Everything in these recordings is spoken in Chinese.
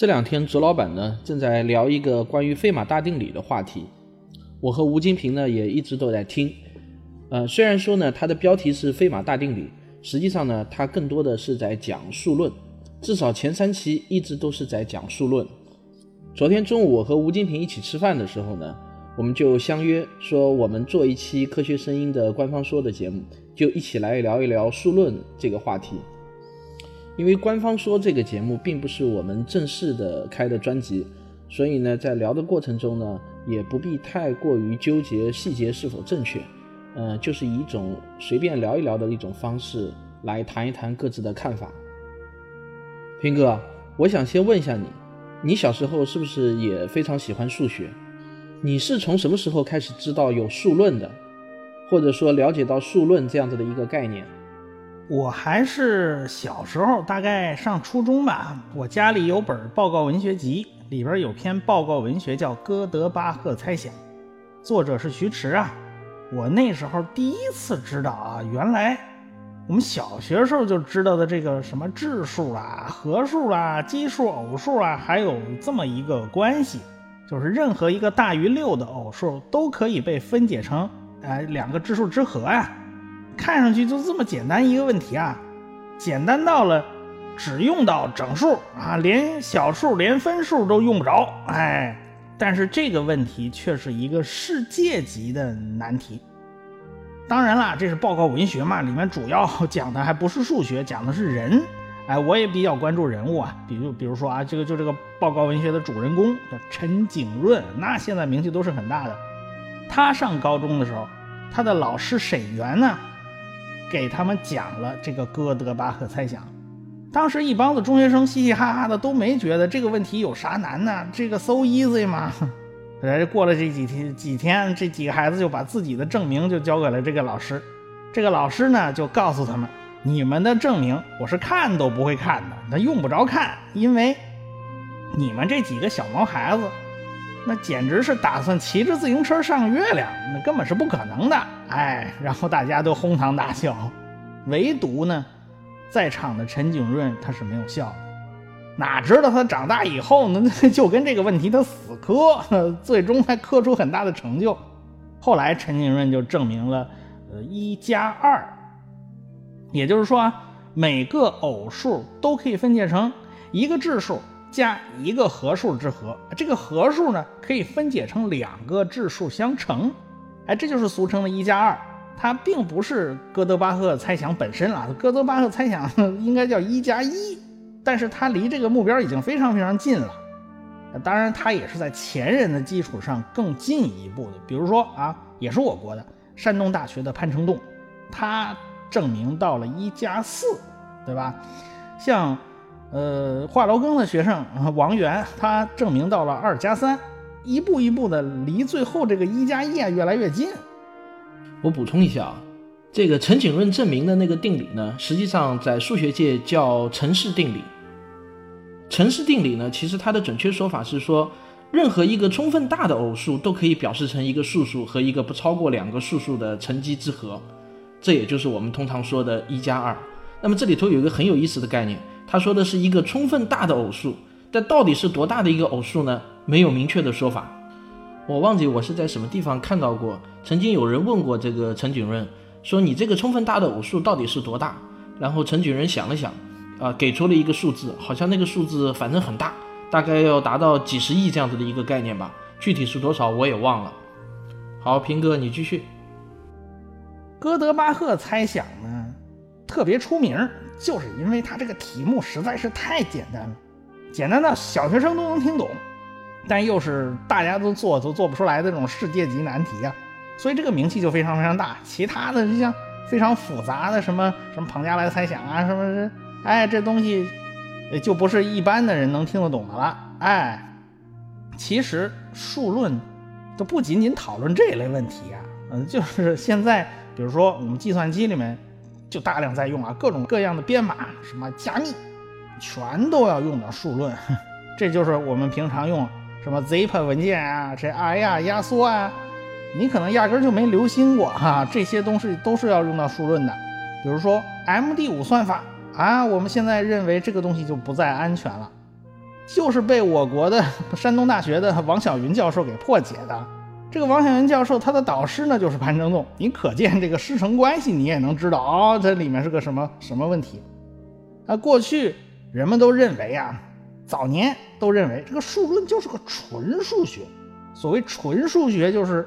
这两天，卓老板呢正在聊一个关于费马大定理的话题，我和吴金平呢也一直都在听。呃，虽然说呢它的标题是费马大定理，实际上呢它更多的是在讲数论，至少前三期一直都是在讲数论。昨天中午我和吴金平一起吃饭的时候呢，我们就相约说我们做一期科学声音的官方说的节目，就一起来聊一聊数论这个话题。因为官方说这个节目并不是我们正式的开的专辑，所以呢，在聊的过程中呢，也不必太过于纠结细节是否正确，嗯，就是以一种随便聊一聊的一种方式来谈一谈各自的看法。平哥，我想先问一下你，你小时候是不是也非常喜欢数学？你是从什么时候开始知道有数论的，或者说了解到数论这样子的一个概念？我还是小时候，大概上初中吧。我家里有本报告文学集，里边有篇报告文学叫《哥德巴赫猜想》，作者是徐迟啊。我那时候第一次知道啊，原来我们小学时候就知道的这个什么质数啦、合数啦、奇数、偶数啊，还有这么一个关系，就是任何一个大于六的偶数都可以被分解成哎两个质数之和呀。看上去就这么简单一个问题啊，简单到了只用到整数啊，连小数、连分数都用不着。哎，但是这个问题却是一个世界级的难题。当然了，这是报告文学嘛，里面主要讲的还不是数学，讲的是人。哎，我也比较关注人物啊，比如比如说啊，这个就这个报告文学的主人公叫陈景润，那现在名气都是很大的。他上高中的时候，他的老师沈园呢。给他们讲了这个哥德巴赫猜想，当时一帮子中学生嘻嘻哈哈的，都没觉得这个问题有啥难呢？这个 so easy 嘛。哎，过了这几天，几天这几个孩子就把自己的证明就交给了这个老师，这个老师呢就告诉他们：你们的证明我是看都不会看的，那用不着看，因为你们这几个小毛孩子。那简直是打算骑着自行车上月亮，那根本是不可能的。哎，然后大家都哄堂大笑，唯独呢，在场的陈景润他是没有笑。哪知道他长大以后呢，就跟这个问题他死磕，最终还磕出很大的成就。后来陈景润就证明了，呃，一加二，也就是说，每个偶数都可以分解成一个质数。加一个合数之和，这个合数呢可以分解成两个质数相乘，哎，这就是俗称的一加二。它并不是哥德巴赫猜想本身了，哥德巴赫猜想 应该叫一加一，但是它离这个目标已经非常非常近了。当然，它也是在前人的基础上更进一步的。比如说啊，也是我国的山东大学的潘承栋，他证明到了一加四，对吧？像。呃，华罗庚的学生王源，他证明到了二加三，一步一步的离最后这个一加一啊越来越近。我补充一下啊，这个陈景润证明的那个定理呢，实际上在数学界叫陈氏定理。陈氏定理呢，其实它的准确说法是说，任何一个充分大的偶数都可以表示成一个数数和一个不超过两个数数的乘积之和，这也就是我们通常说的一加二。那么这里头有一个很有意思的概念。他说的是一个充分大的偶数，但到底是多大的一个偶数呢？没有明确的说法。我忘记我是在什么地方看到过，曾经有人问过这个陈景润，说你这个充分大的偶数到底是多大？然后陈景润想了想，啊，给出了一个数字，好像那个数字反正很大，大概要达到几十亿这样子的一个概念吧，具体是多少我也忘了。好，平哥你继续。哥德巴赫猜想呢，特别出名。就是因为它这个题目实在是太简单了，简单到小学生都能听懂，但又是大家都做都做不出来的这种世界级难题啊，所以这个名气就非常非常大。其他的就像非常复杂的什么 什么庞加莱猜想啊，什么哎这东西就不是一般的人能听得懂的了。哎，其实数论都不仅仅讨论这类问题啊，嗯，就是现在比如说我们计算机里面。就大量在用啊，各种各样的编码，什么加密，全都要用到数论。这就是我们平常用什么 zip 文件啊，这 i 呀压缩啊，你可能压根就没留心过哈，这些东西都是要用到数论的。比如说 MD5 算法啊，我们现在认为这个东西就不再安全了。就是被我国的山东大学的王晓云教授给破解的。这个王小云教授他的导师呢就是潘正栋，你可见这个师承关系，你也能知道哦，这里面是个什么什么问题。啊，过去人们都认为啊，早年都认为这个数论就是个纯数学。所谓纯数学，就是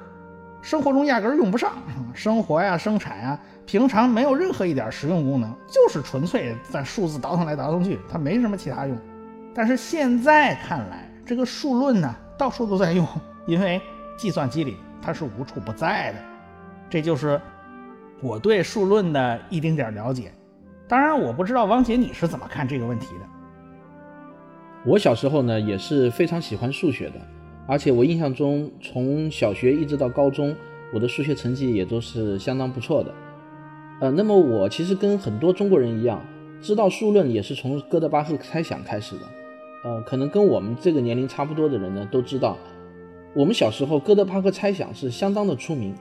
生活中压根儿用不上，生活呀、生产呀，平常没有任何一点实用功能，就是纯粹在数字倒腾来倒腾去，它没什么其他用。但是现在看来，这个数论呢，到处都在用，因为计算机里它是无处不在的。这就是我对数论的一丁点了解。当然，我不知道汪姐你是怎么看这个问题的。我小时候呢，也是非常喜欢数学的，而且我印象中，从小学一直到高中，我的数学成绩也都是相当不错的。呃，那么我其实跟很多中国人一样，知道数论也是从哥德巴赫猜想开始的。呃，可能跟我们这个年龄差不多的人呢，都知道，我们小时候哥德巴赫猜想是相当的出名。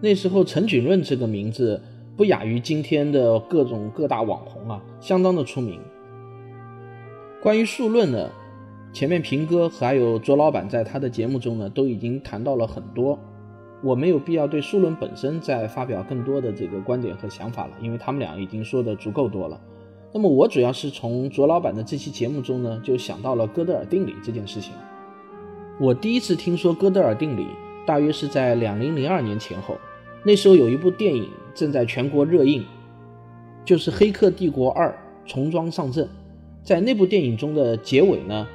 那时候陈景润这个名字不亚于今天的各种各大网红啊，相当的出名。关于数论呢，前面平哥还有卓老板在他的节目中呢，都已经谈到了很多，我没有必要对数论本身再发表更多的这个观点和想法了，因为他们俩已经说的足够多了。那么我主要是从卓老板的这期节目中呢，就想到了哥德尔定理这件事情。我第一次听说哥德尔定理，大约是在两零零二年前后，那时候有一部电影正在全国热映，就是《黑客帝国二：重装上阵》。在那部电影中的结尾呢，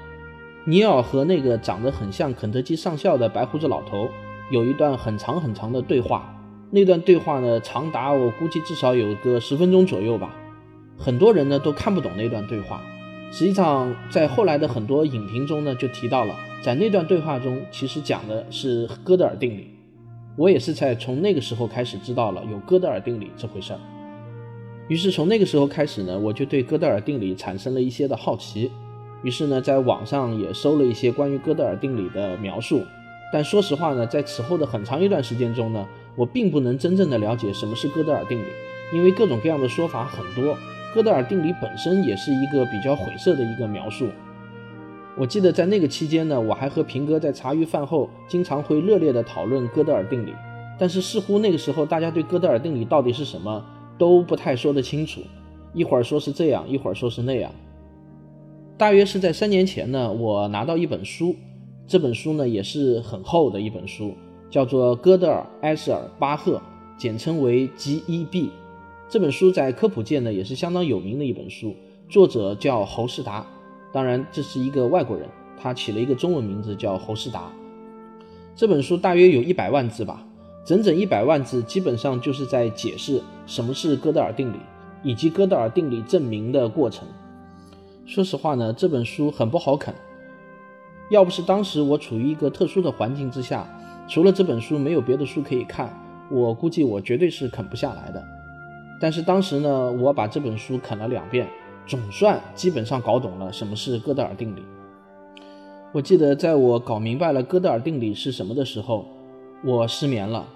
尼尔和那个长得很像肯德基上校的白胡子老头有一段很长很长的对话。那段对话呢，长达我估计至少有个十分钟左右吧。很多人呢都看不懂那段对话，实际上在后来的很多影评中呢就提到了，在那段对话中其实讲的是哥德尔定理。我也是在从那个时候开始知道了有哥德尔定理这回事儿。于是从那个时候开始呢，我就对哥德尔定理产生了一些的好奇。于是呢，在网上也搜了一些关于哥德尔定理的描述。但说实话呢，在此后的很长一段时间中呢，我并不能真正的了解什么是哥德尔定理，因为各种各样的说法很多。哥德尔定理本身也是一个比较晦涩的一个描述。我记得在那个期间呢，我还和平哥在茶余饭后经常会热烈的讨论哥德尔定理，但是似乎那个时候大家对哥德尔定理到底是什么都不太说得清楚，一会儿说是这样，一会儿说是那样。大约是在三年前呢，我拿到一本书，这本书呢也是很厚的一本书，叫做《哥德尔埃舍尔巴赫》，简称为 G.E.B。这本书在科普界呢也是相当有名的一本书，作者叫侯世达，当然这是一个外国人，他起了一个中文名字叫侯世达。这本书大约有一百万字吧，整整一百万字，基本上就是在解释什么是哥德尔定理，以及哥德尔定理证明的过程。说实话呢，这本书很不好啃，要不是当时我处于一个特殊的环境之下，除了这本书没有别的书可以看，我估计我绝对是啃不下来的。但是当时呢，我把这本书啃了两遍，总算基本上搞懂了什么是哥德尔定理。我记得在我搞明白了哥德尔定理是什么的时候，我失眠了，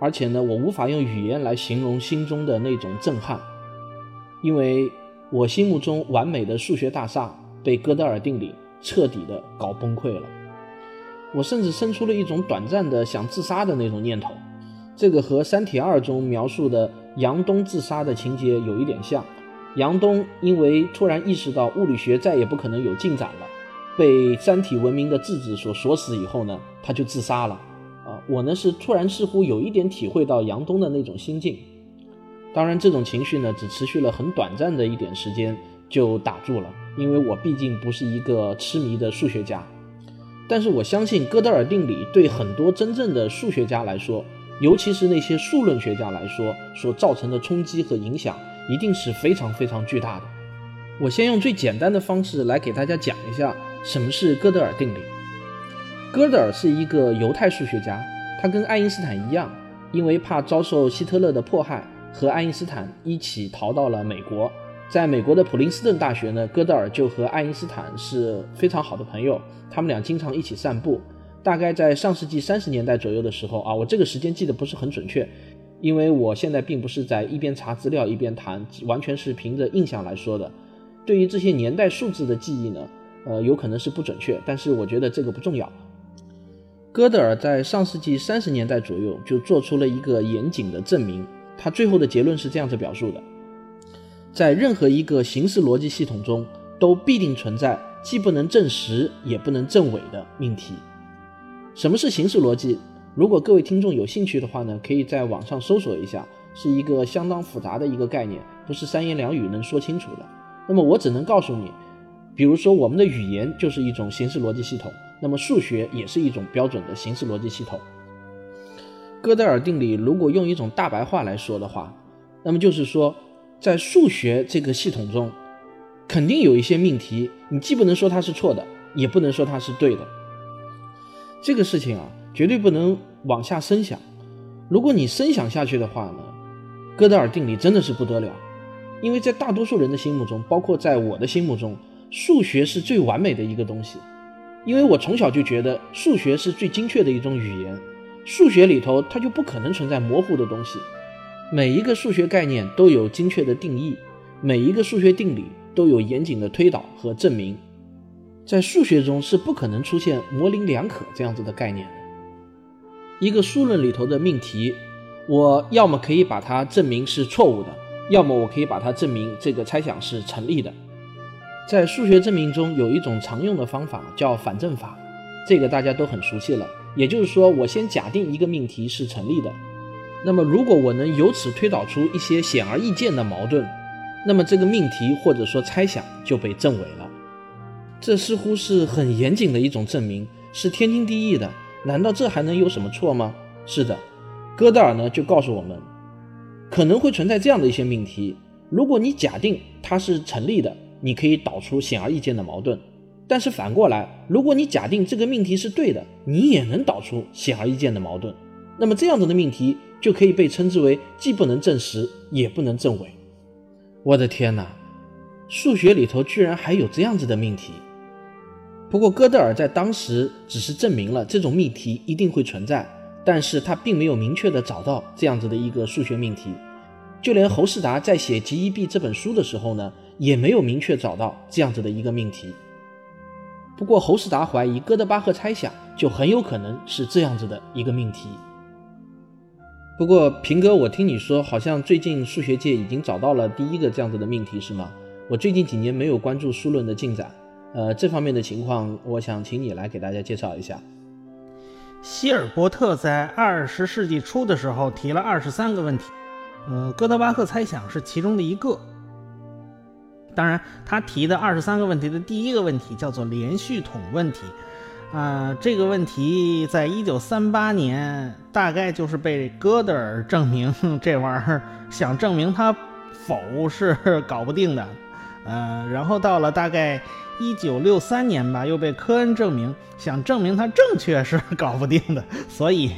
而且呢，我无法用语言来形容心中的那种震撼，因为我心目中完美的数学大厦被哥德尔定理彻底的搞崩溃了。我甚至生出了一种短暂的想自杀的那种念头，这个和《三体二》中描述的。杨东自杀的情节有一点像，杨东因为突然意识到物理学再也不可能有进展了，被三体文明的质子所锁死以后呢，他就自杀了。啊，我呢是突然似乎有一点体会到杨东的那种心境，当然这种情绪呢只持续了很短暂的一点时间就打住了，因为我毕竟不是一个痴迷的数学家，但是我相信哥德尔定理对很多真正的数学家来说。尤其是那些数论学家来说，所造成的冲击和影响一定是非常非常巨大的。我先用最简单的方式来给大家讲一下什么是哥德尔定理。哥德尔是一个犹太数学家，他跟爱因斯坦一样，因为怕遭受希特勒的迫害，和爱因斯坦一起逃到了美国。在美国的普林斯顿大学呢，哥德尔就和爱因斯坦是非常好的朋友，他们俩经常一起散步。大概在上世纪三十年代左右的时候啊，我这个时间记得不是很准确，因为我现在并不是在一边查资料一边谈，完全是凭着印象来说的。对于这些年代数字的记忆呢，呃，有可能是不准确，但是我觉得这个不重要。哥德尔在上世纪三十年代左右就做出了一个严谨的证明，他最后的结论是这样子表述的：在任何一个形式逻辑系统中，都必定存在既不能证实也不能证伪的命题。什么是形式逻辑？如果各位听众有兴趣的话呢，可以在网上搜索一下，是一个相当复杂的一个概念，不是三言两语能说清楚的。那么我只能告诉你，比如说我们的语言就是一种形式逻辑系统，那么数学也是一种标准的形式逻辑系统。哥德尔定理如果用一种大白话来说的话，那么就是说，在数学这个系统中，肯定有一些命题，你既不能说它是错的，也不能说它是对的。这个事情啊。绝对不能往下深想，如果你深想下去的话呢，哥德尔定理真的是不得了，因为在大多数人的心目中，包括在我的心目中，数学是最完美的一个东西，因为我从小就觉得数学是最精确的一种语言，数学里头它就不可能存在模糊的东西，每一个数学概念都有精确的定义，每一个数学定理都有严谨的推导和证明，在数学中是不可能出现模棱两可这样子的概念的。一个数论里头的命题，我要么可以把它证明是错误的，要么我可以把它证明这个猜想是成立的。在数学证明中有一种常用的方法叫反证法，这个大家都很熟悉了。也就是说，我先假定一个命题是成立的，那么如果我能由此推导出一些显而易见的矛盾，那么这个命题或者说猜想就被证伪了。这似乎是很严谨的一种证明，是天经地义的。难道这还能有什么错吗？是的，哥德尔呢就告诉我们，可能会存在这样的一些命题。如果你假定它是成立的，你可以导出显而易见的矛盾；但是反过来，如果你假定这个命题是对的，你也能导出显而易见的矛盾。那么这样子的命题就可以被称之为既不能证实也不能证伪。我的天哪，数学里头居然还有这样子的命题！不过，哥德尔在当时只是证明了这种命题一定会存在，但是他并没有明确的找到这样子的一个数学命题。就连侯世达在写《极一币》这本书的时候呢，也没有明确找到这样子的一个命题。不过，侯世达怀疑哥德巴赫猜想就很有可能是这样子的一个命题。不过，平哥，我听你说，好像最近数学界已经找到了第一个这样子的命题，是吗？我最近几年没有关注数论的进展。呃，这方面的情况，我想请你来给大家介绍一下。希尔伯特在二十世纪初的时候提了二十三个问题，呃，哥德巴赫猜想是其中的一个。当然，他提的二十三个问题的第一个问题叫做连续统问题，啊，这个问题在一九三八年大概就是被哥德尔证明 这玩意儿，想证明它否是搞不定的，呃，然后到了大概。一九六三年吧，又被科恩证明，想证明它正确是 搞不定的，所以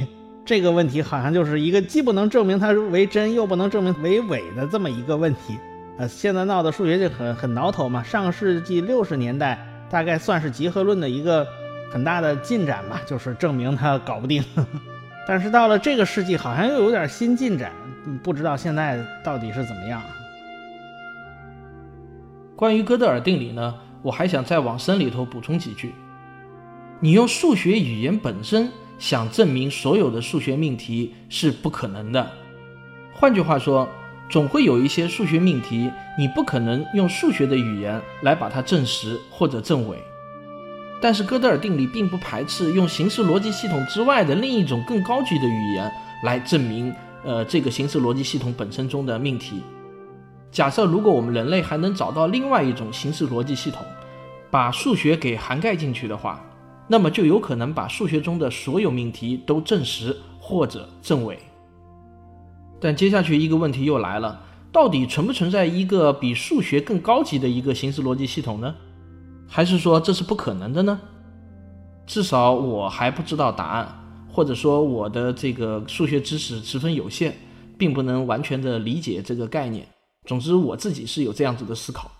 这个问题好像就是一个既不能证明它为真，又不能证明为伪的这么一个问题。呃，现在闹的数学界很很挠头嘛。上个世纪六十年代大概算是集合论的一个很大的进展吧，就是证明它搞不定。但是到了这个世纪，好像又有点新进展，不知道现在到底是怎么样。关于哥德尔定理呢？我还想再往深里头补充几句。你用数学语言本身想证明所有的数学命题是不可能的。换句话说，总会有一些数学命题，你不可能用数学的语言来把它证实或者证伪。但是哥德尔定理并不排斥用形式逻辑系统之外的另一种更高级的语言来证明，呃，这个形式逻辑系统本身中的命题。假设如果我们人类还能找到另外一种形式逻辑系统，把数学给涵盖进去的话，那么就有可能把数学中的所有命题都证实或者证伪。但接下去一个问题又来了：到底存不存在一个比数学更高级的一个形式逻辑系统呢？还是说这是不可能的呢？至少我还不知道答案，或者说我的这个数学知识十分有限，并不能完全的理解这个概念。总之，我自己是有这样子的思考。